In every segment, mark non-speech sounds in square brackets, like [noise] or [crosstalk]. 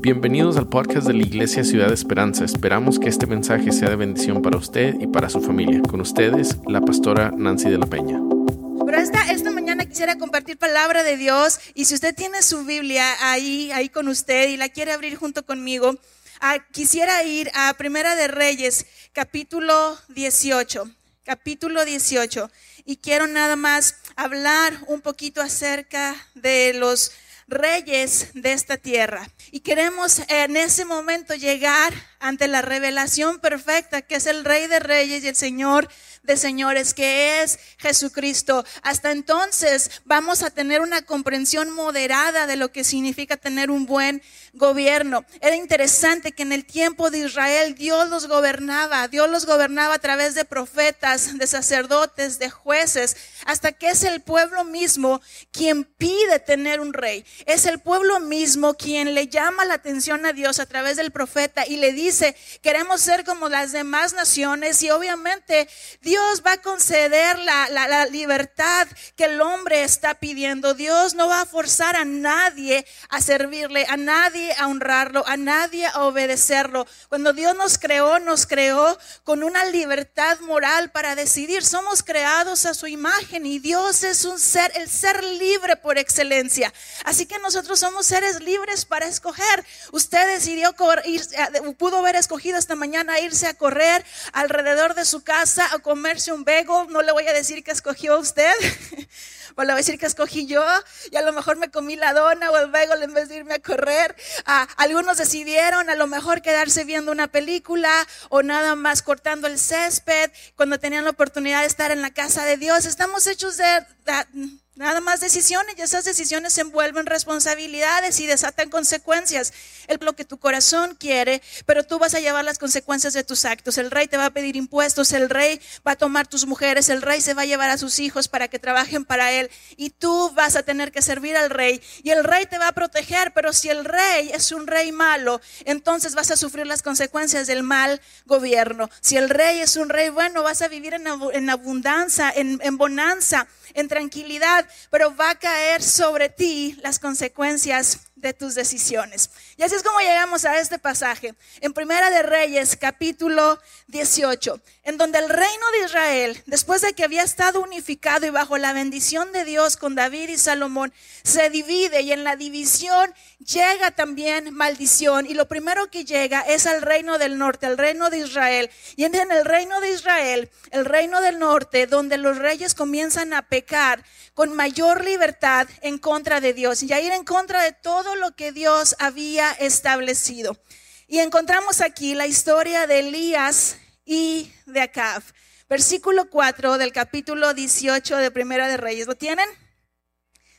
Bienvenidos al podcast de la Iglesia Ciudad Esperanza. Esperamos que este mensaje sea de bendición para usted y para su familia. Con ustedes, la pastora Nancy de la Peña. Pero esta, esta mañana quisiera compartir palabra de Dios y si usted tiene su Biblia ahí, ahí con usted y la quiere abrir junto conmigo, ah, quisiera ir a Primera de Reyes, capítulo 18, capítulo 18 y quiero nada más hablar un poquito acerca de los reyes de esta tierra. Y queremos en ese momento llegar ante la revelación perfecta que es el Rey de Reyes y el Señor Señores, que es Jesucristo. Hasta entonces vamos a tener una comprensión moderada de lo que significa tener un buen gobierno. Era interesante que en el tiempo de Israel Dios los gobernaba, Dios los gobernaba a través de profetas, de sacerdotes, de jueces, hasta que es el pueblo mismo quien pide tener un rey. Es el pueblo mismo quien le llama la atención a Dios a través del profeta y le dice, queremos ser como las demás naciones y obviamente Dios va a conceder la, la libertad que el hombre está pidiendo. Dios no va a forzar a nadie a servirle, a nadie a honrarlo, a nadie a obedecerlo. Cuando Dios nos creó, nos creó con una libertad moral para decidir. Somos creados a su imagen y Dios es un ser, el ser libre por excelencia. Así que nosotros somos seres libres para escoger. Usted decidió ir, pudo haber escogido esta mañana irse a correr alrededor de su casa a comerse un bego. No le voy a decir que escogió usted. [laughs] pues le voy a decir que escogí yo y a lo mejor me comí la dona o el bagel en vez de irme a correr. Algunos decidieron a lo mejor quedarse viendo una película o nada más cortando el césped cuando tenían la oportunidad de estar en la casa de Dios. Estamos hechos de Nada más decisiones y esas decisiones envuelven responsabilidades y desatan consecuencias. Es lo que tu corazón quiere, pero tú vas a llevar las consecuencias de tus actos. El rey te va a pedir impuestos, el rey va a tomar tus mujeres, el rey se va a llevar a sus hijos para que trabajen para él y tú vas a tener que servir al rey y el rey te va a proteger, pero si el rey es un rey malo, entonces vas a sufrir las consecuencias del mal gobierno. Si el rey es un rey bueno, vas a vivir en, abundancia, en, en bonanza, en tranquilidad pero va a caer sobre ti las consecuencias de tus decisiones. Y así es como llegamos a este pasaje, en Primera de Reyes, capítulo 18, en donde el reino de Israel, después de que había estado unificado y bajo la bendición de Dios con David y Salomón, se divide y en la división llega también maldición. Y lo primero que llega es al reino del norte, al reino de Israel. Y en el reino de Israel, el reino del norte, donde los reyes comienzan a pecar con mayor libertad en contra de Dios y a ir en contra de todo lo que Dios había establecido. Y encontramos aquí la historia de Elías y de Acab. Versículo 4 del capítulo 18 de Primera de Reyes. ¿Lo tienen?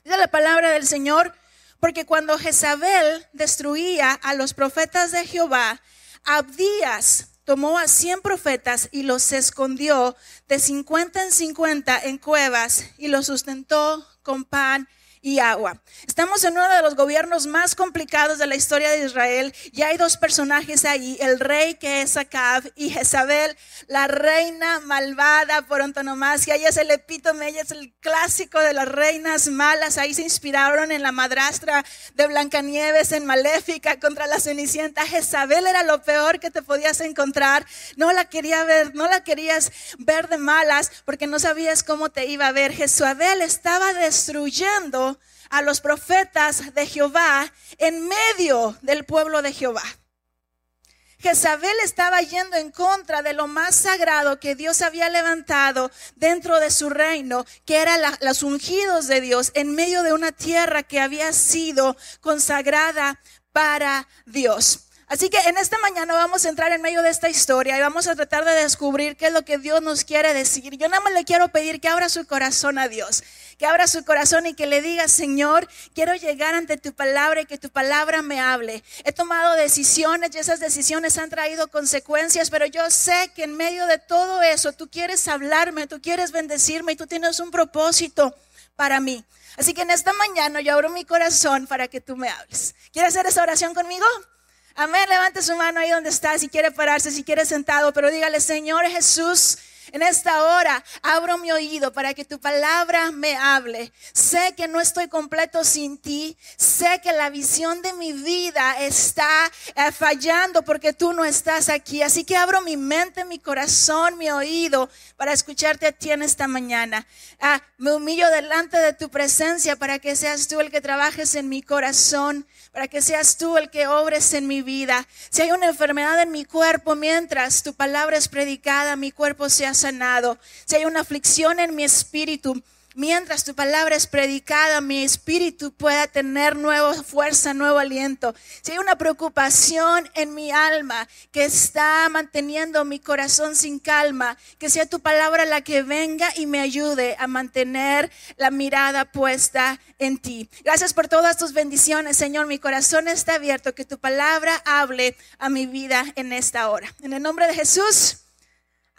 Dice la palabra del Señor, porque cuando Jezabel destruía a los profetas de Jehová, Abdías tomó a cien profetas y los escondió de cincuenta en cincuenta en cuevas y los sustentó con pan y agua. Estamos en uno de los gobiernos más complicados de la historia de Israel y hay dos personajes ahí, el rey que es Acab y Jezabel, la reina malvada por antonomasia. Ella es el epítome, ella es el clásico de las reinas malas. Ahí se inspiraron en la madrastra de Blancanieves en Maléfica contra la Cenicienta. Jezabel era lo peor que te podías encontrar. No la quería ver, no la querías ver de malas porque no sabías cómo te iba a ver. Jezabel estaba destruyendo a los profetas de Jehová en medio del pueblo de Jehová. Jezabel estaba yendo en contra de lo más sagrado que Dios había levantado dentro de su reino, que eran los ungidos de Dios en medio de una tierra que había sido consagrada para Dios. Así que en esta mañana vamos a entrar en medio de esta historia y vamos a tratar de descubrir qué es lo que Dios nos quiere decir. Yo nada más le quiero pedir que abra su corazón a Dios, que abra su corazón y que le diga, Señor, quiero llegar ante tu palabra y que tu palabra me hable. He tomado decisiones y esas decisiones han traído consecuencias, pero yo sé que en medio de todo eso tú quieres hablarme, tú quieres bendecirme y tú tienes un propósito para mí. Así que en esta mañana yo abro mi corazón para que tú me hables. ¿Quieres hacer esa oración conmigo? Amén, levante su mano ahí donde está, si quiere pararse, si quiere sentado, pero dígale, Señor Jesús, En esta hora abro mi oído para que tu palabra me hable. Sé que no estoy completo sin ti. Sé que la visión de mi vida está eh, fallando porque tú no estás aquí. Así que abro mi mente, mi corazón, mi oído para escucharte a ti en esta mañana. Ah, me humillo delante de tu presencia para que seas tú el que trabajes en mi corazón para que seas tú el que obres en mi vida. Si hay una enfermedad en mi cuerpo, mientras tu palabra es predicada, mi cuerpo sea sanado. Si hay una aflicción en mi espíritu, mientras tu palabra es predicada, mi espíritu pueda tener nueva fuerza, nuevo aliento. Si hay una preocupación en mi alma que está manteniendo mi corazón sin calma, que sea tu palabra la que venga y me ayude a mantener la mirada puesta en ti. Gracias por todas tus bendiciones, Señor. Mi corazón está abierto, que tu palabra hable a mi vida en esta hora. En el nombre de Jesús.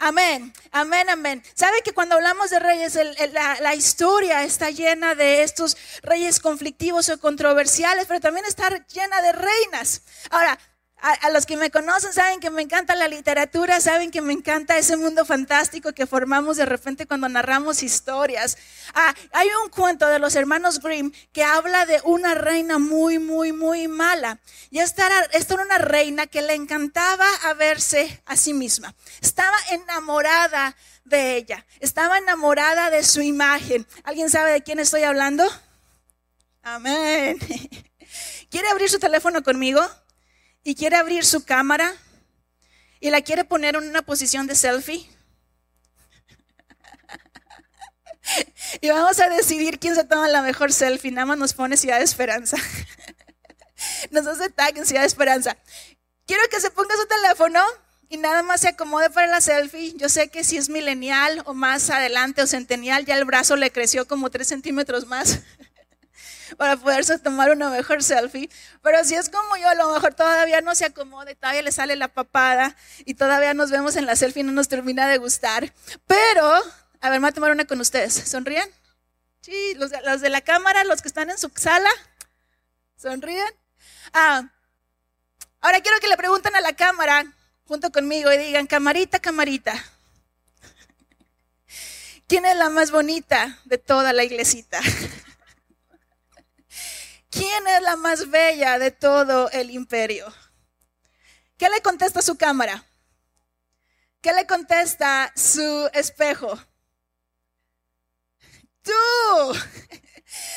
Amén, amén, amén. ¿Sabe que cuando hablamos de reyes, la, la, historia está llena de estos reyes conflictivos o controversiales, pero también está llena de reinas? Ahora, a, los que me conocen saben que me encanta la literatura, saben que me encanta ese mundo fantástico que formamos de repente cuando narramos historias. Ah, hay un cuento de los hermanos Grimm que habla de una reina muy, muy, muy mala. Y esta era, una reina que le encantaba a verse a sí misma. Estaba enamorada de ella, estaba enamorada de su imagen. ¿Alguien sabe de quién estoy hablando? Amén. [laughs] ¿Quiere abrir su teléfono conmigo? Y quiere abrir su cámara y la quiere poner en una posición de selfie. [laughs] Y vamos a decidir quién se toma la mejor selfie. Nada más nos pone Ciudad de Esperanza. [laughs] Nos hace tag en Ciudad de Esperanza. Quiero que se ponga su teléfono y nada más se acomode para la selfie. Yo sé que si es milenial o más adelante o centenial, ya el brazo le creció como tres centímetros más [laughs] para poderse tomar una mejor selfie. Pero si es como yo, a lo mejor todavía no se acomode, todavía le sale la papada y todavía nos vemos en la selfie y no nos termina de gustar. Pero, a ver, me voy a tomar una con ustedes. ¿Sonríen? Sí, los de, la cámara, los que están en su sala, ¿sonríen? Ah, ahora quiero que le pregunten a la cámara junto conmigo y digan, camarita, camarita. ¿Quién es la más bonita de toda la iglesita? [laughs] ¿quién es la más bella de todo el imperio? ¿Qué le contesta su cámara? ¿Qué le contesta su espejo? Tú.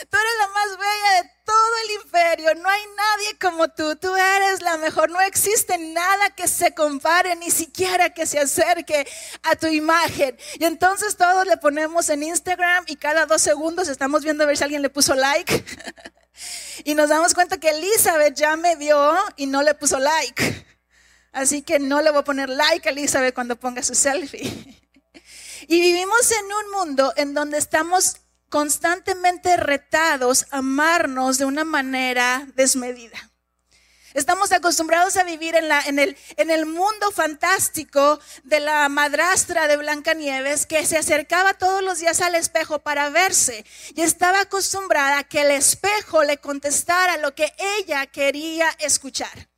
Tú eres la más bella de todo el imperio. No hay nadie como tú. Tú eres la mejor. No existe nada que se compare, ni siquiera que se acerque a tu imagen. Y entonces todos le ponemos en Instagram y cada dos segundos estamos viendo a ver si alguien le puso like. [laughs] Y nos damos cuenta que Elizabeth ya me vio y no le puso like. Así que no le voy a poner like a Elizabeth cuando ponga su selfie. Y vivimos en un mundo en donde estamos constantemente retados a amarnos de una manera desmedida. Estamos acostumbrados a vivir en, la, en, el, mundo fantástico de la madrastra de Blancanieves que se acercaba todos los días al espejo para verse y estaba acostumbrada a que el espejo le contestara lo que ella quería escuchar.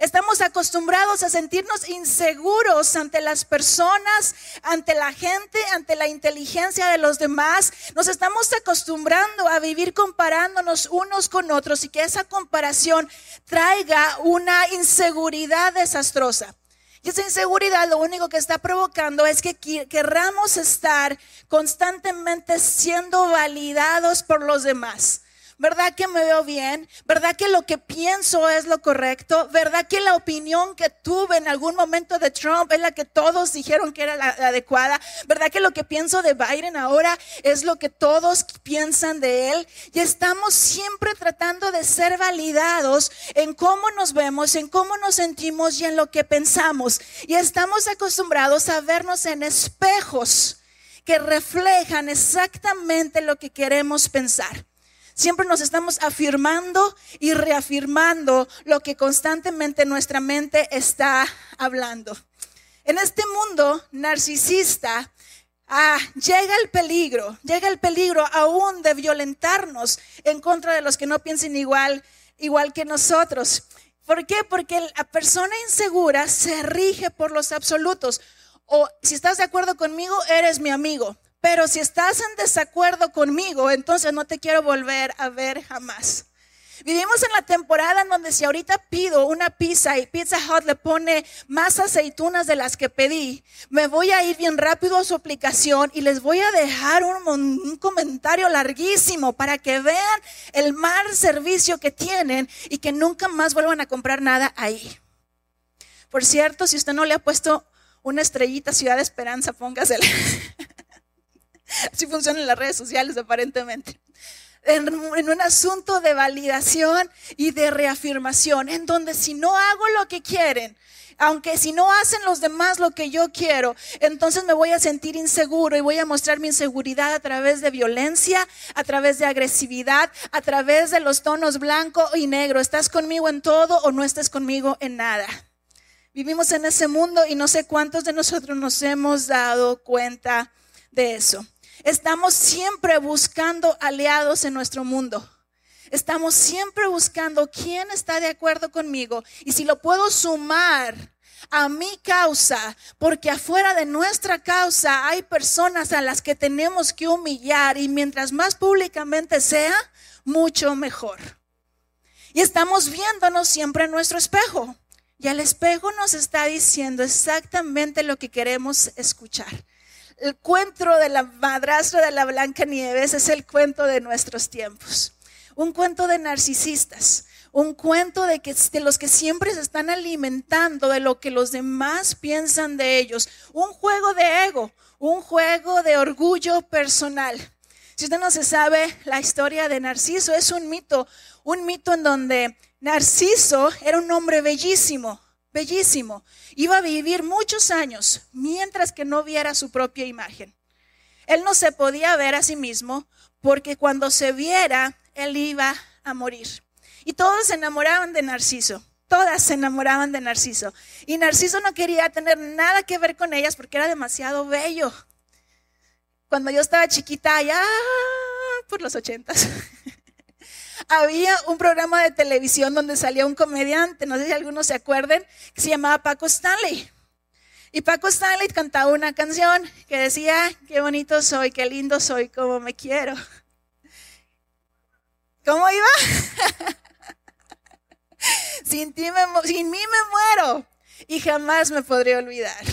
Estamos acostumbrados a sentirnos inseguros ante las personas, ante la gente, ante la inteligencia de los demás. Nos estamos acostumbrando a vivir comparándonos unos con otros y que esa comparación traiga una inseguridad desastrosa. Y esa inseguridad lo único que está provocando es que querramos estar constantemente siendo validados por los demás. ¿Verdad que me veo bien? ¿Verdad que lo que pienso es lo correcto? ¿Verdad que la opinión que tuve en algún momento de Trump es la que todos dijeron que era la, adecuada? ¿Verdad que lo que pienso de Biden ahora es lo que todos piensan de él? Y estamos siempre tratando de ser validados en cómo nos vemos, en cómo nos sentimos y en lo que pensamos. Y estamos acostumbrados a vernos en espejos que reflejan exactamente lo que queremos pensar. Siempre nos estamos afirmando y reafirmando lo que constantemente nuestra mente está hablando. En este mundo narcisista, ah, llega el peligro, llega el peligro aún de violentarnos en contra de los que no piensen igual, igual que nosotros. ¿Por qué? Porque la persona insegura se rige por los absolutos. O si estás de acuerdo conmigo, eres mi amigo. Pero si estás en desacuerdo conmigo, entonces no te quiero volver a ver jamás. Vivimos en la temporada en donde si ahorita pido una pizza y Pizza Hut le pone más aceitunas de las que pedí, me voy a ir bien rápido a su aplicación y les voy a dejar un, comentario larguísimo para que vean el mal servicio que tienen y que nunca más vuelvan a comprar nada ahí. Por cierto, si usted no le ha puesto una estrellita Ciudad de Esperanza, póngasela. [laughs] [laughs] Así funcionan las redes sociales aparentemente en, un asunto de validación y de reafirmación, en donde si no hago lo que quieren, aunque si no hacen los demás lo que yo quiero, entonces me voy a sentir inseguro y voy a mostrar mi inseguridad a través de violencia, a través de agresividad, a través de los tonos blanco y negro. ¿Estás conmigo en todo o no estás conmigo en nada? Vivimos en ese mundo y no sé cuántos de nosotros nos hemos dado cuenta de eso. Estamos siempre buscando aliados en nuestro mundo. Estamos siempre buscando quién está de acuerdo conmigo y si lo puedo sumar a mi causa, porque afuera de nuestra causa hay personas a las que tenemos que humillar y mientras más públicamente sea, mucho mejor. Y estamos viéndonos siempre en nuestro espejo. Y el espejo nos está diciendo exactamente lo que queremos escuchar el cuento de la madrastra de la Blanca Nieves es el cuento de nuestros tiempos. Un cuento de narcisistas, un cuento de, que, de los que siempre se están alimentando de lo que los demás piensan de ellos. Un juego de ego, un juego de orgullo personal. Si usted no se sabe la historia de Narciso, es un mito, un mito en donde Narciso era un hombre bellísimo, bellísimo. Iba a vivir muchos años mientras que no viera su propia imagen. Él no se podía ver a sí mismo porque cuando se viera, él iba a morir. Y todos se enamoraban de Narciso. Todas se enamoraban de Narciso. Y Narciso no quería tener nada que ver con ellas porque era demasiado bello. Cuando yo estaba chiquita, allá por los ochentas, [laughs] había un programa de televisión donde salía un comediante, no sé si algunos se acuerden, que se llamaba Paco Stanley. Y Paco Stanley cantaba una canción que decía, qué bonito soy, qué lindo soy, cómo me quiero. ¿Cómo iba? [laughs] sin, ti sin mí me muero y jamás me podré olvidar.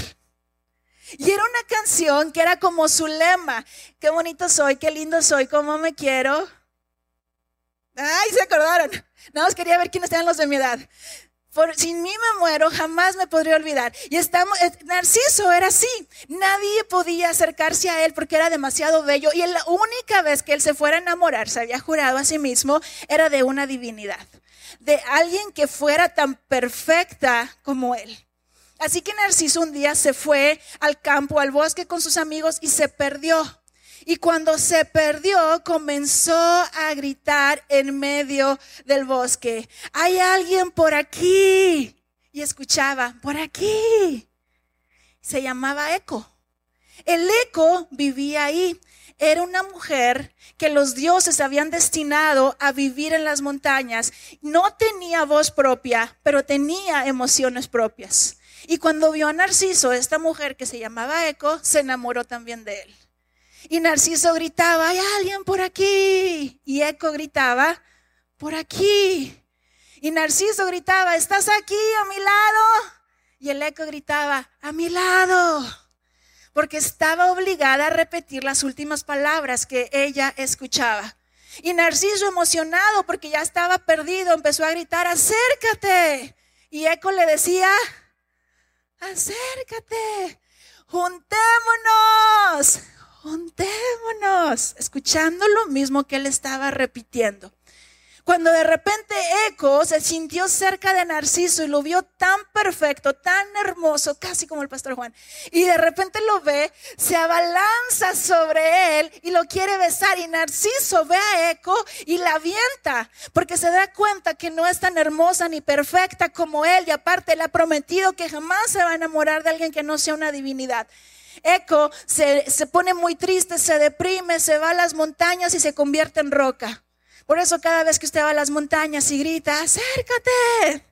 Y era una canción que era como su lema, qué bonito soy, qué lindo soy, cómo me quiero, Ay, se acordaron. Nada más quería ver quiénes eran los de mi edad. Por, sin mí me muero, jamás me podría olvidar. Y estamos, eh, Narciso era así. Nadie podía acercarse a él porque era demasiado bello. Y la única vez que él se fuera a enamorar, se había jurado a sí mismo, era de una divinidad. De alguien que fuera tan perfecta como él. Así que Narciso un día se fue al campo, al bosque con sus amigos y se perdió. Y cuando se perdió, comenzó a gritar en medio del bosque, hay alguien por aquí. Y escuchaba, por aquí. Se llamaba Eco. El Eco vivía ahí. Era una mujer que los dioses habían destinado a vivir en las montañas. No tenía voz propia, pero tenía emociones propias. Y cuando vio a Narciso, esta mujer que se llamaba Eco, se enamoró también de él. Y Narciso gritaba, hay alguien por aquí. Y Eco gritaba, por aquí. Y Narciso gritaba, ¿estás aquí a mi lado? Y el eco gritaba, a mi lado. Porque estaba obligada a repetir las últimas palabras que ella escuchaba. Y Narciso, emocionado porque ya estaba perdido, empezó a gritar, acércate. Y Eco le decía, acércate, juntémonos, juntémonos, escuchando lo mismo que él estaba repitiendo. Cuando de repente Eco se sintió cerca de Narciso y lo vio tan perfecto, tan hermoso, casi como el pastor Juan, y de repente lo ve, se abalanza sobre él y lo quiere besar y Narciso ve a Eco y la avienta, porque se da cuenta que no es tan hermosa ni perfecta como él y aparte le ha prometido que jamás se va a enamorar de alguien que no sea una divinidad. Eco se, pone muy triste, se deprime, se va a las montañas y se convierte en roca. Por eso cada vez que usted va a las montañas y grita, acércate,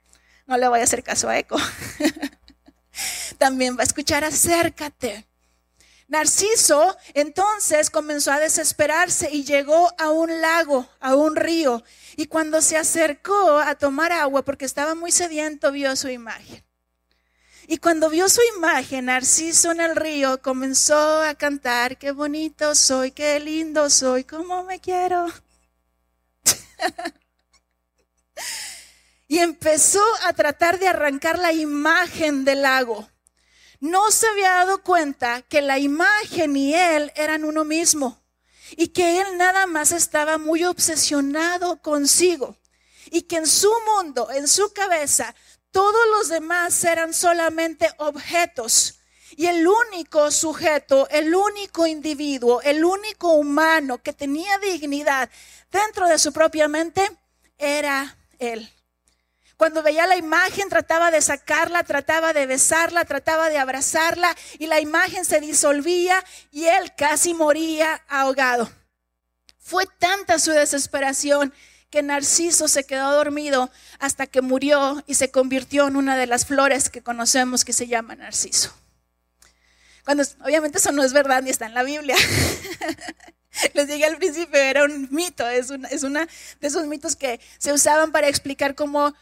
no le voy a hacer caso a Eco. [laughs] también va a escuchar acércate. Narciso entonces comenzó a desesperarse y llegó a un lago, a un río. Y cuando se acercó a tomar agua, porque estaba muy sediento, vio su imagen. Y cuando vio su imagen, Narciso en el río comenzó a cantar, qué bonito soy, qué lindo soy, cómo me quiero. [laughs] y empezó a tratar de arrancar la imagen del lago no se había dado cuenta que la imagen y él eran uno mismo y que él nada más estaba muy obsesionado consigo y que en su mundo, en su cabeza, todos los demás eran solamente objetos. Y el único sujeto, el único individuo, el único humano que tenía dignidad dentro de su propia mente era él. Cuando veía la imagen trataba de sacarla, trataba de besarla, trataba de abrazarla y la imagen se disolvía y él casi moría ahogado. Fue tanta su desesperación que Narciso se quedó dormido hasta que murió y se convirtió en una de las flores que conocemos que se llama Narciso. Cuando obviamente eso no es verdad ni está en la Biblia. [laughs] Les dije al principio, era un mito, es una, es una de esos mitos que se usaban para explicar cómo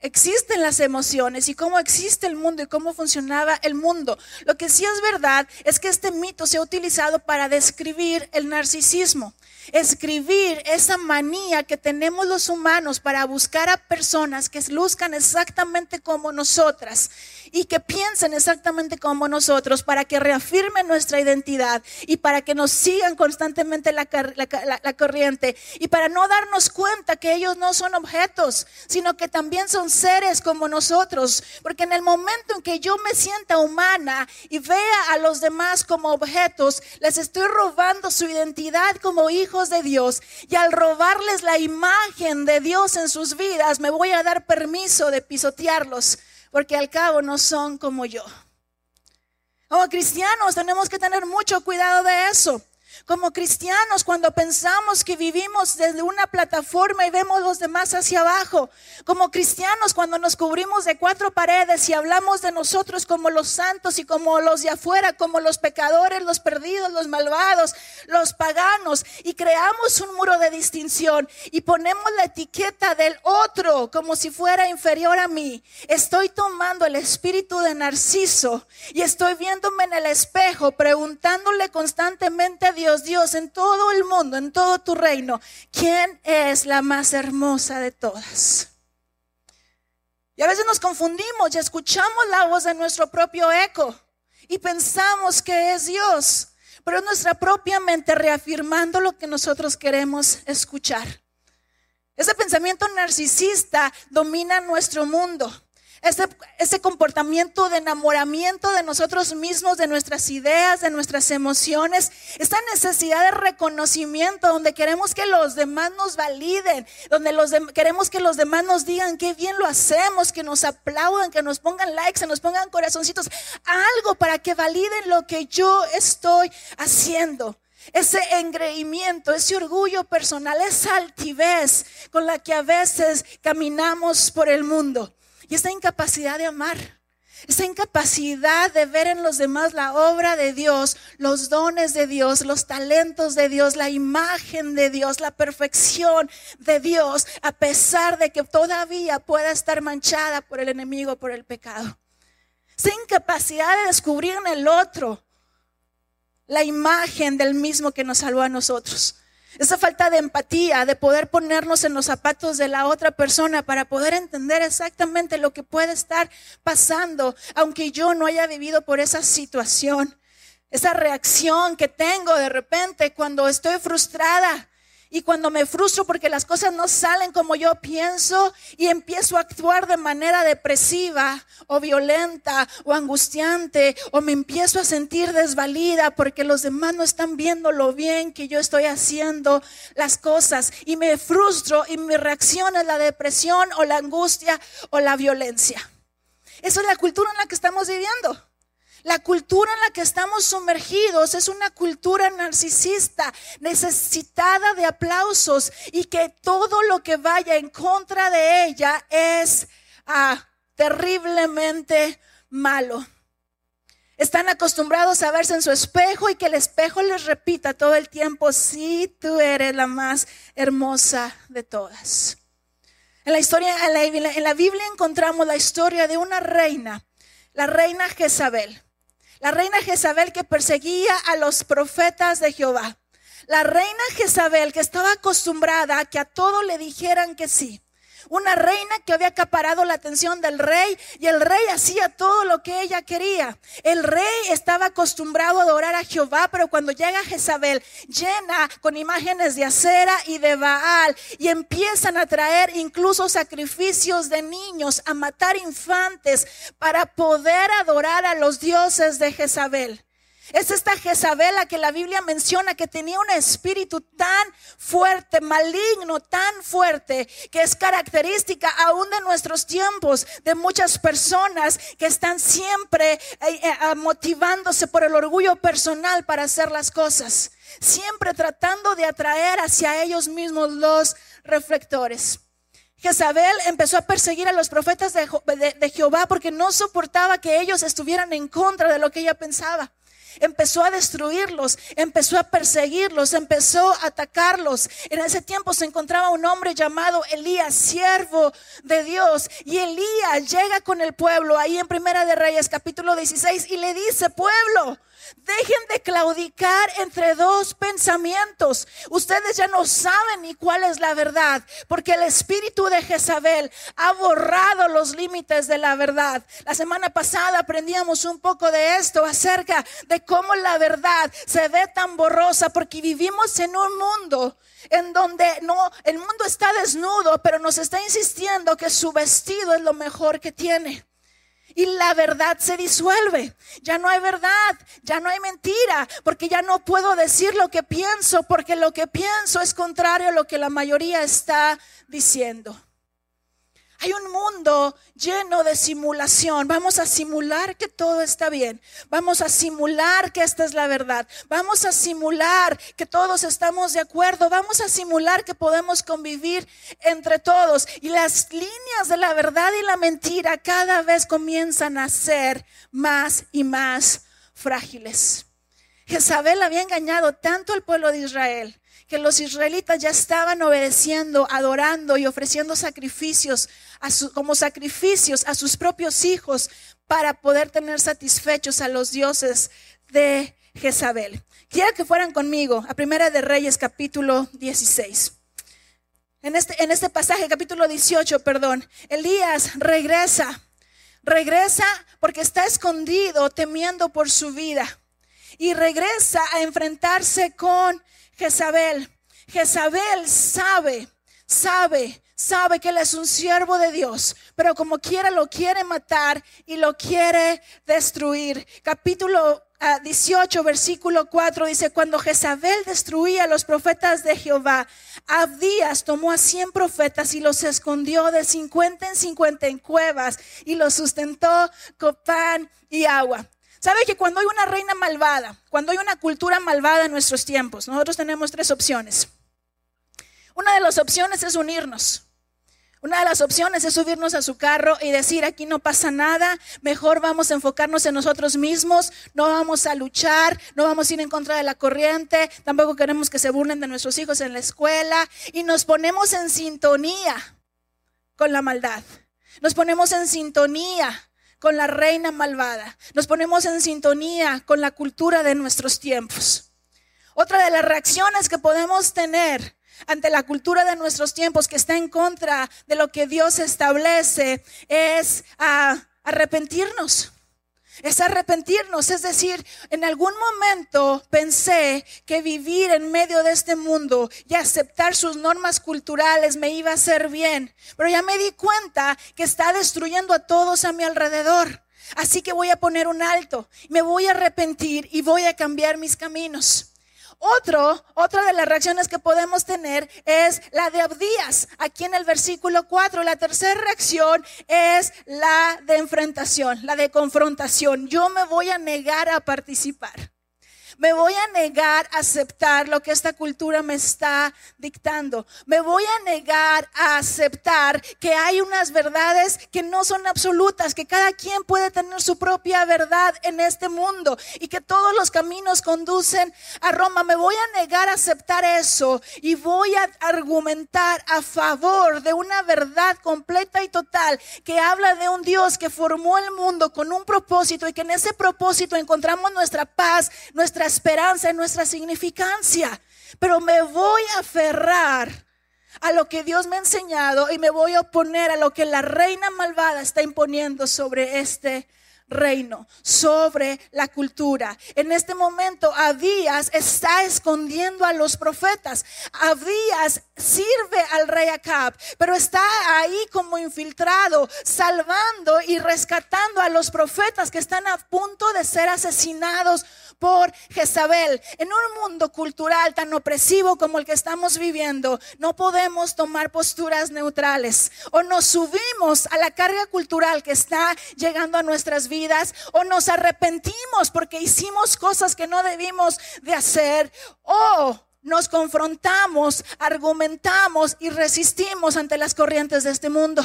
existen las emociones y cómo existe el mundo y cómo funcionaba el mundo. Lo que sí es verdad es que este mito se ha utilizado para describir el narcisismo, escribir esa manía que tenemos los humanos para buscar a personas que luzcan exactamente como nosotras y que piensen exactamente como nosotros para que reafirmen nuestra identidad y para que nos sigan constantemente la, corriente y para no darnos cuenta que ellos no son objetos, sino que también son seres como nosotros. Porque en el momento en que yo me sienta humana y vea a los demás como objetos, les estoy robando su identidad como hijos de Dios. Y al robarles la imagen de Dios en sus vidas, me voy a dar permiso de pisotearlos porque al cabo no son como yo. Como cristianos tenemos que tener mucho cuidado de eso. Como cristianos, cuando pensamos que vivimos desde una plataforma y vemos los demás hacia abajo. Como cristianos, cuando nos cubrimos de cuatro paredes y hablamos de nosotros como los santos y como los de afuera, como los pecadores, los perdidos, los malvados, los paganos, y creamos un muro de distinción y ponemos la etiqueta del otro como si fuera inferior a mí. Estoy tomando el espíritu de Narciso y estoy viéndome en el espejo, preguntándole constantemente a Dios Dios, en todo el mundo, en todo tu reino, ¿quién es la más hermosa de todas? Y a veces nos confundimos y escuchamos la voz de nuestro propio eco y pensamos que es Dios, pero es nuestra propia mente reafirmando lo que nosotros queremos escuchar. Ese pensamiento narcisista domina nuestro mundo. Ese, comportamiento de enamoramiento de nosotros mismos, de nuestras ideas, de nuestras emociones, esta necesidad de reconocimiento donde queremos que los demás nos validen, donde los queremos que los demás nos digan qué bien lo hacemos, que nos aplaudan, que nos pongan likes, que nos pongan corazoncitos, algo para que validen lo que yo estoy haciendo. Ese engreimiento, ese orgullo personal, esa altivez con la que a veces caminamos por el mundo. Y esta incapacidad de amar, esta incapacidad de ver en los demás la obra de Dios, los dones de Dios, los talentos de Dios, la imagen de Dios, la perfección de Dios, a pesar de que todavía pueda estar manchada por el enemigo, por el pecado. Esta incapacidad de descubrir en el otro la imagen del mismo que nos salvó a nosotros. Esa falta de empatía, de poder ponernos en los zapatos de la otra persona para poder entender exactamente lo que puede estar pasando, aunque yo no haya vivido por esa situación. Esa reacción que tengo de repente cuando estoy frustrada, y cuando me frustro porque las cosas no salen como yo pienso y empiezo a actuar de manera depresiva o violenta o angustiante o me empiezo a sentir desvalida porque los demás no están viendo lo bien que yo estoy haciendo las cosas y me frustro y mi reacción es la depresión o la angustia o la violencia. Esa es la cultura en la que estamos viviendo. La cultura en la que estamos sumergidos es una cultura narcisista, necesitada de aplausos y que todo lo que vaya en contra de ella es ah, terriblemente malo. Están acostumbrados a verse en su espejo y que el espejo les repita todo el tiempo, sí, tú eres la más hermosa de todas. En la historia, en la, Biblia encontramos la historia de una reina, la reina Jezabel. La reina Jezabel que perseguía a los profetas de Jehová. La reina Jezabel que estaba acostumbrada a que a todo le dijeran que sí. Una reina que había acaparado la atención del rey y el rey hacía todo lo que ella quería. El rey estaba acostumbrado a adorar a Jehová, pero cuando llega Jezabel llena con imágenes de acera y de Baal y empiezan a traer incluso sacrificios de niños, a matar infantes para poder adorar a los dioses de Jezabel. Es esta Jezabel que la Biblia menciona que tenía un espíritu tan fuerte, maligno, tan fuerte, que es característica aún de nuestros tiempos, de muchas personas que están siempre eh, eh, motivándose por el orgullo personal para hacer las cosas, siempre tratando de atraer hacia ellos mismos los reflectores. Jezabel empezó a perseguir a los profetas de, Jehová porque no soportaba que ellos estuvieran en contra de lo que ella pensaba empezó a destruirlos, empezó a perseguirlos, empezó a atacarlos. En ese tiempo se encontraba un hombre llamado Elías, siervo de Dios, y Elías llega con el pueblo ahí en Primera de Reyes capítulo 16 y le dice, pueblo, Dejen de claudicar entre dos pensamientos. Ustedes ya no saben ni cuál es la verdad, porque el espíritu de Jezabel ha borrado los límites de la verdad. La semana pasada aprendíamos un poco de esto acerca de cómo la verdad se ve tan borrosa, porque vivimos en un mundo en donde no, el mundo está desnudo, pero nos está insistiendo que su vestido es lo mejor que tiene. Y la verdad se disuelve. Ya no hay verdad, ya no hay mentira, porque ya no puedo decir lo que pienso, porque lo que pienso es contrario a lo que la mayoría está diciendo. Hay un mundo lleno de simulación. Vamos a simular que todo está bien. Vamos a simular que esta es la verdad. Vamos a simular que todos estamos de acuerdo. Vamos a simular que podemos convivir entre todos. Y las líneas de la verdad y la mentira cada vez comienzan a ser más y más frágiles. Jezabel había engañado tanto al pueblo de Israel que los israelitas ya estaban obedeciendo, adorando y ofreciendo sacrificios como sacrificios a sus propios hijos para poder tener satisfechos a los dioses de Jezabel. Quiero que fueran conmigo a Primera de Reyes capítulo 16. En este, en este pasaje, capítulo 18, perdón, Elías regresa, regresa porque está escondido temiendo por su vida y regresa a enfrentarse con Jezabel. Jezabel sabe, sabe sabe que él es un siervo de Dios, pero como quiera lo quiere matar y lo quiere destruir. Capítulo 18, ah, versículo 4 dice, cuando Jezabel destruía a los profetas de Jehová, Abdías tomó a 100 profetas y los escondió de 50 en 50 en cuevas y los sustentó con pan y agua. ¿Sabe que cuando hay una reina malvada, cuando hay una cultura malvada en nuestros tiempos, nosotros tenemos tres opciones? Una de las opciones es unirnos. Una de las opciones es subirnos a su carro y decir, aquí no pasa nada, mejor vamos a enfocarnos en nosotros mismos, no vamos a luchar, no vamos a ir en contra de la corriente, tampoco queremos que se burlen de nuestros hijos en la escuela y nos ponemos en sintonía con la maldad. Nos ponemos en sintonía con la reina malvada. Nos ponemos en sintonía con la cultura de nuestros tiempos. Otra de las reacciones que podemos tener ante la cultura de nuestros tiempos que está en contra de lo que Dios establece es arrepentirnos. Es arrepentirnos, es decir, en algún momento pensé que vivir en medio de este mundo y aceptar sus normas culturales me iba a hacer bien, pero ya me di cuenta que está destruyendo a todos a mi alrededor. Así que voy a poner un alto, me voy a arrepentir y voy a cambiar mis caminos. Otro, otra de las reacciones que podemos tener es la de Abdías. Aquí en el versículo 4, la tercera reacción es la de enfrentación, la de confrontación. Yo me voy a negar a participar. Me voy a negar a aceptar lo que esta cultura me está dictando. Me voy a negar a aceptar que hay unas verdades que no son absolutas, que cada quien puede tener su propia verdad en este mundo y que todos los caminos conducen a Roma. Me voy a negar a aceptar eso y voy a argumentar a favor de una verdad completa y total que habla de un Dios que formó el mundo con un propósito y que en ese propósito encontramos nuestra paz, nuestra esperanza y nuestra significancia. Pero me voy a aferrar a lo que Dios me ha enseñado y me voy a oponer a lo que la reina malvada está imponiendo sobre este reino, sobre la cultura. En este momento Abías está escondiendo a los profetas. Abías sirve al rey Acab, pero está ahí como infiltrado, salvando y rescatando a los profetas que están a punto de ser asesinados por Jezabel. En un mundo cultural tan opresivo como el que estamos viviendo, no podemos tomar posturas neutrales. O nos subimos a la carga cultural que está llegando a nuestras vidas, o nos arrepentimos porque hicimos cosas que no debimos de hacer, o nos confrontamos, argumentamos y resistimos ante las corrientes de este mundo.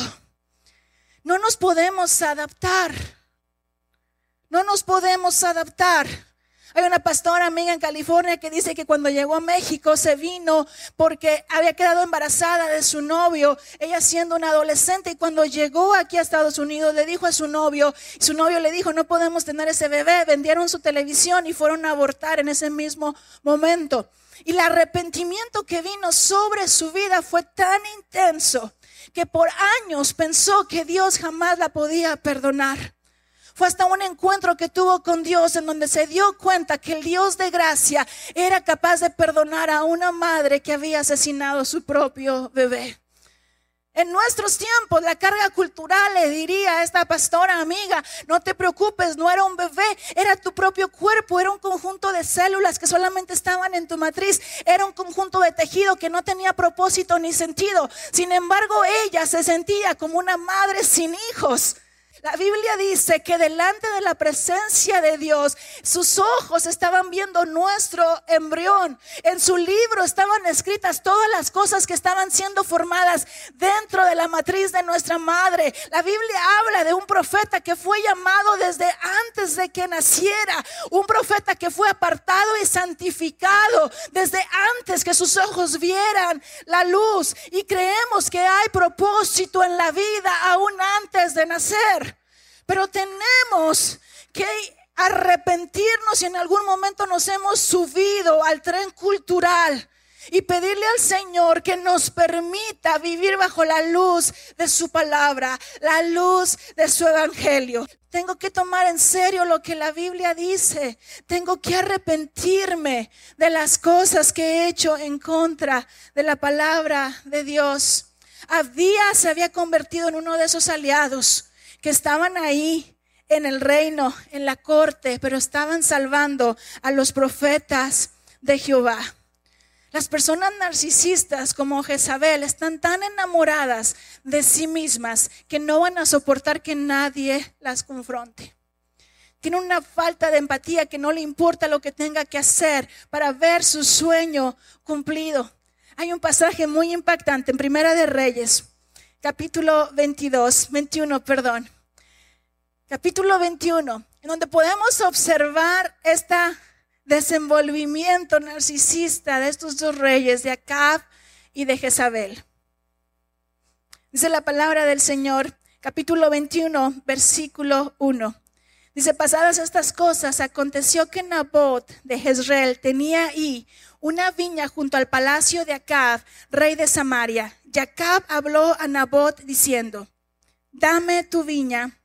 No nos podemos adaptar. No nos podemos adaptar. Hay una pastora amiga en California que dice que cuando llegó a México se vino porque había quedado embarazada de su novio, ella siendo una adolescente y cuando llegó aquí a Estados Unidos le dijo a su novio, su novio le dijo, no podemos tener ese bebé, vendieron su televisión y fueron a abortar en ese mismo momento. Y el arrepentimiento que vino sobre su vida fue tan intenso que por años pensó que Dios jamás la podía perdonar. Fue hasta un encuentro que tuvo con Dios en donde se dio cuenta que el Dios de gracia era capaz de perdonar a una madre que había asesinado a su propio bebé. En nuestros tiempos, la carga cultural le diría a esta pastora amiga, no te preocupes, no era un bebé, era tu propio cuerpo, era un conjunto de células que solamente estaban en tu matriz, era un conjunto de tejido que no tenía propósito ni sentido. Sin embargo, ella se sentía como una madre sin hijos. La Biblia dice que delante de la presencia de Dios, sus ojos estaban viendo nuestro embrión. En su libro estaban escritas todas las cosas que estaban siendo formadas dentro de la matriz de nuestra madre. La Biblia habla de un profeta que fue llamado desde antes de que naciera. Un profeta que fue apartado y santificado desde antes que sus ojos vieran la luz. Y creemos que hay propósito en la vida aún antes de nacer. Pero tenemos que arrepentirnos si en algún momento nos hemos subido al tren cultural y pedirle al Señor que nos permita vivir bajo la luz de su palabra, la luz de su evangelio. Tengo que tomar en serio lo que la Biblia dice. Tengo que arrepentirme de las cosas que he hecho en contra de la palabra de Dios. Abdías se había convertido en uno de esos aliados que estaban ahí en el reino, en la corte, pero estaban salvando a los profetas de Jehová. Las personas narcisistas como Jezabel están tan enamoradas de sí mismas que no van a soportar que nadie las confronte. Tiene una falta de empatía que no le importa lo que tenga que hacer para ver su sueño cumplido. Hay un pasaje muy impactante en Primera de Reyes, capítulo 22, 21, perdón capítulo 21, en donde podemos observar este desenvolvimiento narcisista de estos dos reyes, de Acab y de Jezabel. Dice la palabra del Señor, capítulo 21, versículo 1. Dice, pasadas estas cosas, aconteció que Nabot de Jezreel tenía ahí una viña junto al palacio de Acab, rey de Samaria. Y Acab habló a Nabot diciendo, dame tu viña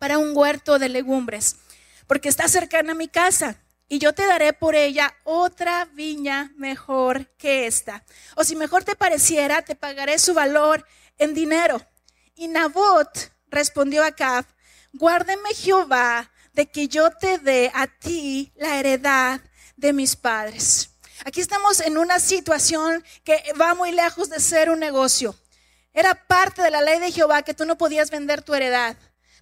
para un huerto de legumbres, porque está cercana a mi casa y yo te daré por ella otra viña mejor que esta. O si mejor te pareciera, te pagaré su valor en dinero. Y Nabot respondió a Acab, guárdeme Jehová de que yo te dé a ti la heredad de mis padres. Aquí estamos en una situación que va muy lejos de ser un negocio. Era parte de la ley de Jehová que tú no podías vender tu heredad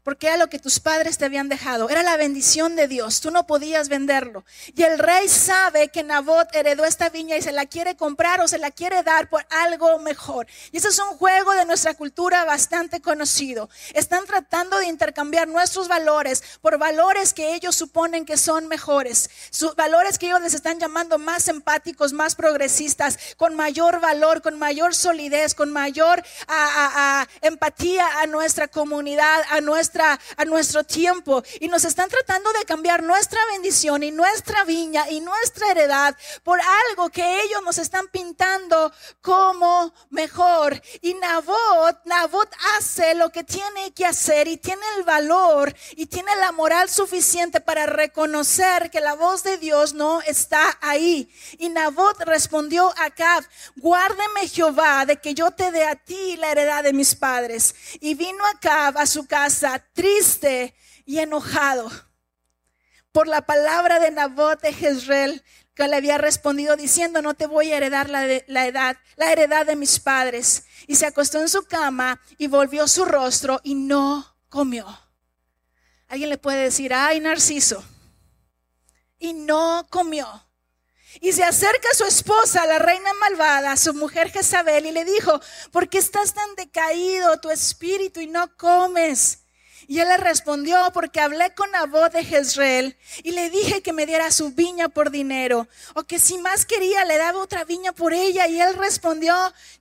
porque era lo que tus padres te habían dejado, era la bendición de Dios, tú no podías venderlo. Y el rey sabe que Nabot heredó esta viña y se la quiere comprar o se la quiere dar por algo mejor. Y ese es un juego de nuestra cultura bastante conocido. Están tratando de intercambiar nuestros valores por valores que ellos suponen que son mejores, sus valores que ellos les están llamando más empáticos, más progresistas, con mayor valor, con mayor solidez, con mayor empatía a nuestra comunidad, a nuestra a nuestro tiempo y nos están tratando de cambiar nuestra bendición y nuestra viña y nuestra heredad por algo que ellos nos están pintando como mejor. Y Nabot, Nabot hace lo que tiene que hacer y tiene el valor y tiene la moral suficiente para reconocer que la voz de Dios no está ahí. Y Nabot respondió a Acab, guárdeme Jehová de que yo te dé a ti la heredad de mis padres. Y vino Acab a su casa triste y enojado por la palabra de Nabot de Jezreel que le había respondido diciendo, no te voy a heredar la, la, edad, la heredad de mis padres. Y se acostó en su cama y volvió su rostro y no comió. Alguien le puede decir, ay, Narciso. Y no comió. Y se acerca a su esposa, la reina malvada, su mujer Jezabel, y le dijo, ¿por qué estás tan decaído tu espíritu y no comes? Y él le respondió, porque hablé con voz de Jezreel y le dije que me diera su viña por dinero, o que si más quería le daba otra viña por ella. Y él respondió,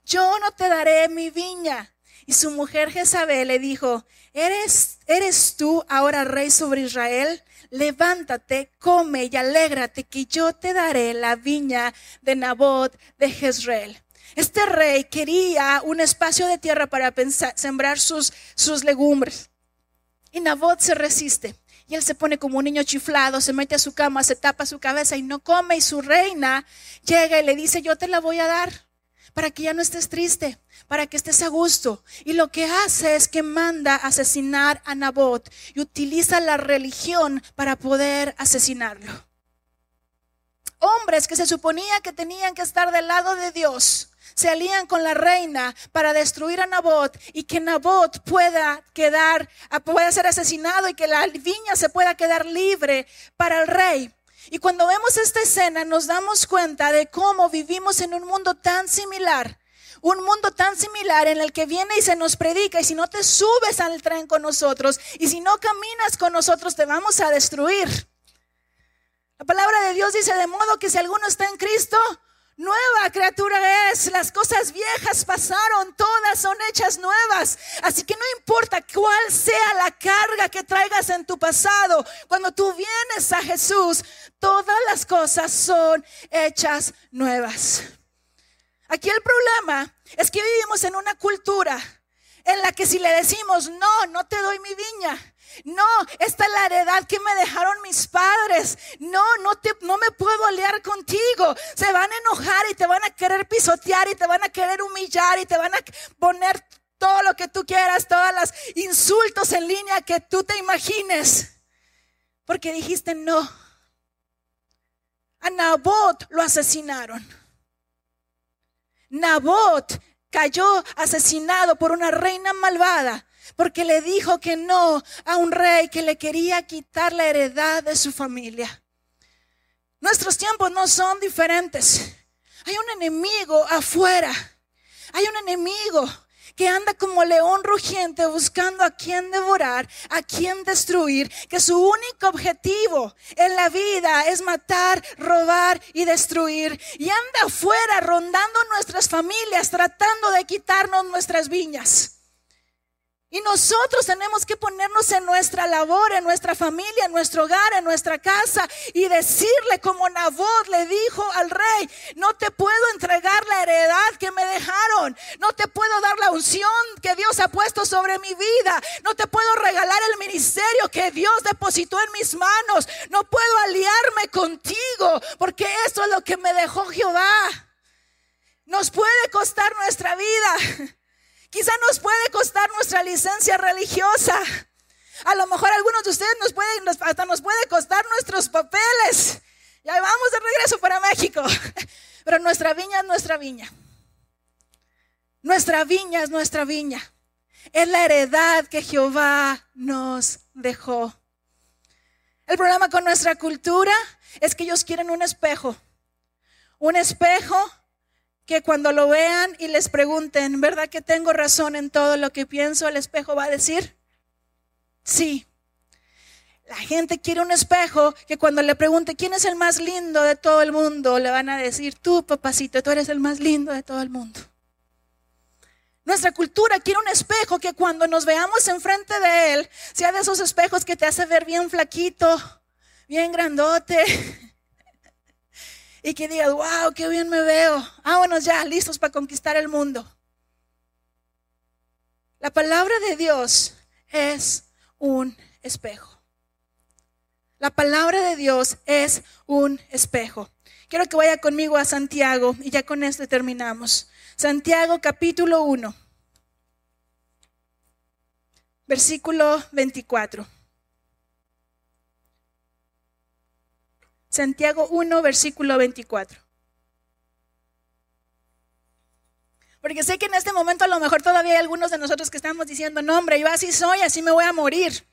yo no te daré mi viña. Y su mujer Jezabel le dijo, ¿eres, eres tú ahora rey sobre Israel? Levántate, come y alégrate, que yo te daré la viña de Nabot de Jezreel. Este rey quería un espacio de tierra para sembrar sus, sus legumbres. Y Nabot se resiste. Y él se pone como un niño chiflado, se mete a su cama, se tapa su cabeza y no come. Y su reina llega y le dice, yo te la voy a dar para que ya no estés triste, para que estés a gusto. Y lo que hace es que manda asesinar a Nabot y utiliza la religión para poder asesinarlo. Hombres que se suponía que tenían que estar del lado de Dios, se alían con la reina para destruir a Nabot y que Nabot pueda quedar, pueda ser asesinado y que la viña se pueda quedar libre para el rey. Y cuando vemos esta escena nos damos cuenta de cómo vivimos en un mundo tan similar. Un mundo tan similar en el que viene y se nos predica y si no te subes al tren con nosotros y si no caminas con nosotros te vamos a destruir. La palabra de Dios dice de modo que si alguno está en Cristo, Nueva criatura es, las cosas viejas pasaron, todas son hechas nuevas. Así que no importa cuál sea la carga que traigas en tu pasado, cuando tú vienes a Jesús, todas las cosas son hechas nuevas. Aquí el problema es que vivimos en una cultura en la que si le decimos, no, no te doy mi viña, no, esta es la heredad que me dejaron mis padres. No, no, te, no me puedo aliar contigo. Se van a enojar y te van a querer pisotear y te van a querer humillar y te van a poner todo lo que tú quieras, todos los insultos en línea que tú te imagines. Porque dijiste no. A Nabot lo asesinaron. Nabot cayó asesinado por una reina malvada porque le dijo que no a un rey que le quería quitar la heredad de su familia. Nuestros tiempos no son diferentes. Hay un enemigo afuera. Hay un enemigo que anda como león rugiente buscando a quien devorar, a quien destruir, que su único objetivo en la vida es matar, robar y destruir. Y anda afuera rondando nuestras familias, tratando de quitarnos nuestras viñas. Y nosotros tenemos que ponernos en nuestra labor, en nuestra familia, en nuestro hogar, en nuestra casa y decirle como Nabot le dijo al rey, no te puedo entregar la heredad que me dejaron, no te puedo dar la unción que Dios ha puesto sobre mi vida, no te puedo regalar el ministerio que Dios depositó en mis manos, no puedo aliarme contigo porque esto es lo que me dejó Jehová. Nos puede costar nuestra vida. Quizá nos puede costar nuestra licencia religiosa. A lo mejor algunos de ustedes nos pueden, hasta nos puede costar nuestros papeles. Ya vamos de regreso para México. [laughs] Pero nuestra viña es nuestra viña. Nuestra viña es nuestra viña. Es la heredad que Jehová nos dejó. El problema con nuestra cultura es que ellos quieren un espejo. Un espejo que cuando lo vean y les pregunten, ¿verdad que tengo razón en todo lo que pienso? El espejo va a decir, sí. La gente quiere un espejo que cuando le pregunte quién es el más lindo de todo el mundo, le van a decir, tú, papacito, tú eres el más lindo de todo el mundo. Nuestra cultura quiere un espejo que cuando nos veamos enfrente de él, sea de esos espejos que te hace ver bien flaquito, bien grandote, y que digas, wow, qué bien me veo. Vámonos ya, listos para conquistar el mundo. La palabra de Dios es un espejo. La palabra de Dios es un espejo. Quiero que vaya conmigo a Santiago y ya con esto terminamos. Santiago capítulo 1, versículo 24. Santiago 1, versículo 24. Porque sé que en este momento a lo mejor todavía hay algunos de nosotros que estamos diciendo, no hombre, yo así soy, así me voy a morir.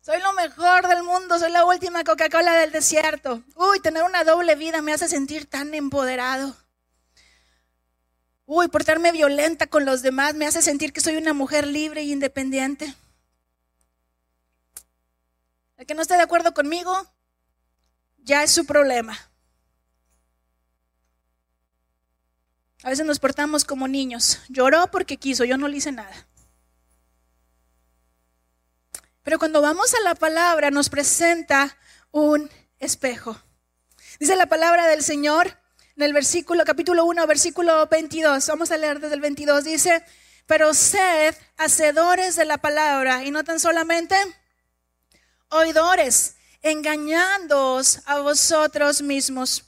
Soy lo mejor del mundo, soy la última Coca-Cola del desierto. Uy, tener una doble vida me hace sentir tan empoderado. Uy, portarme violenta con los demás me hace sentir que soy una mujer libre e independiente. El que no esté de acuerdo conmigo, ya es su problema. A veces nos portamos como niños. Lloró porque quiso, yo no le hice nada. Pero cuando vamos a la palabra nos presenta un espejo. Dice la palabra del Señor en el versículo, capítulo 1, versículo 22. Vamos a leer desde el 22. Dice, pero sed hacedores de la palabra y no tan solamente oidores, engañándoos a vosotros mismos.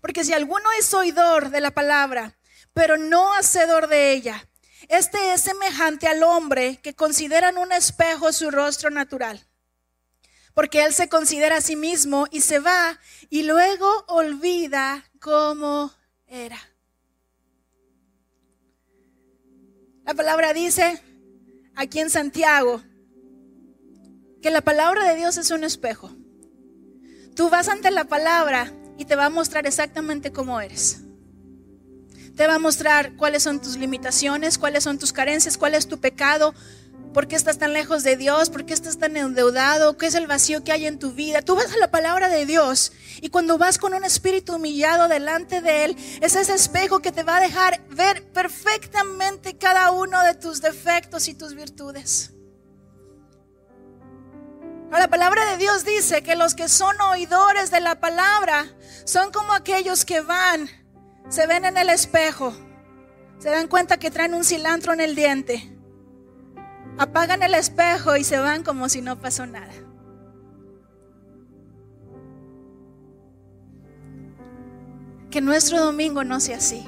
Porque si alguno es oidor de la palabra, pero no hacedor de ella, este es semejante al hombre que considera en un espejo su rostro natural. Porque él se considera a sí mismo y se va y luego olvida cómo era. La palabra dice aquí en Santiago que la palabra de Dios es un espejo. Tú vas ante la palabra y te va a mostrar exactamente cómo eres. Te va a mostrar cuáles son tus limitaciones, cuáles son tus carencias, cuál es tu pecado, por qué estás tan lejos de Dios, por qué estás tan endeudado, qué es el vacío que hay en tu vida. Tú vas a la palabra de Dios y cuando vas con un espíritu humillado delante de Él, es ese espejo que te va a dejar ver perfectamente cada uno de tus defectos y tus virtudes. La palabra de Dios dice que los que son oidores de la palabra son como aquellos que van se ven en el espejo, se dan cuenta que traen un cilantro en el diente, apagan el espejo y se van como si no pasó nada. Que nuestro domingo no sea así.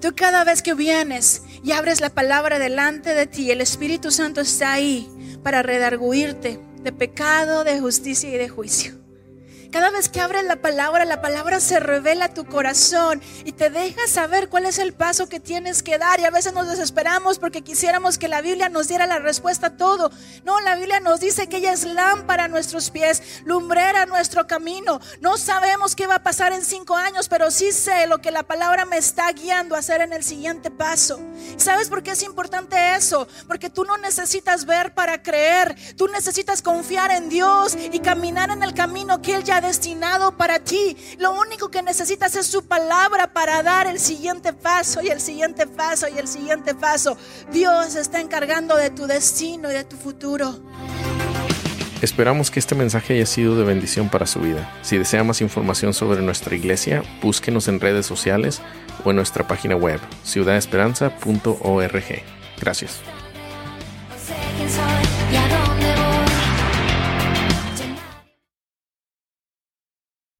Tú cada vez que vienes y abres la palabra delante de ti, el Espíritu Santo está ahí para redarguirte de pecado, de justicia y de juicio. Cada vez que abres la palabra, la palabra se revela a tu corazón y te deja saber cuál es el paso que tienes que dar. Y a veces nos desesperamos porque quisiéramos que la Biblia nos diera la respuesta a todo. No, la Biblia nos dice que ella es lámpara a nuestros pies, lumbrera a nuestro camino. No sabemos qué va a pasar en cinco años, pero sí sé lo que la palabra me está guiando a hacer en el siguiente paso. ¿Sabes por qué es importante eso? Porque tú no necesitas ver para creer. Tú necesitas confiar en Dios y caminar en el camino que Él ya destinado para ti. Lo único que necesitas es su palabra para dar el siguiente paso y el siguiente paso y el siguiente paso. Dios está encargando de tu destino y de tu futuro. Esperamos que este mensaje haya sido de bendición para su vida. Si desea más información sobre nuestra iglesia, búsquenos en redes sociales o en nuestra página web ciudadesperanza.org. Gracias.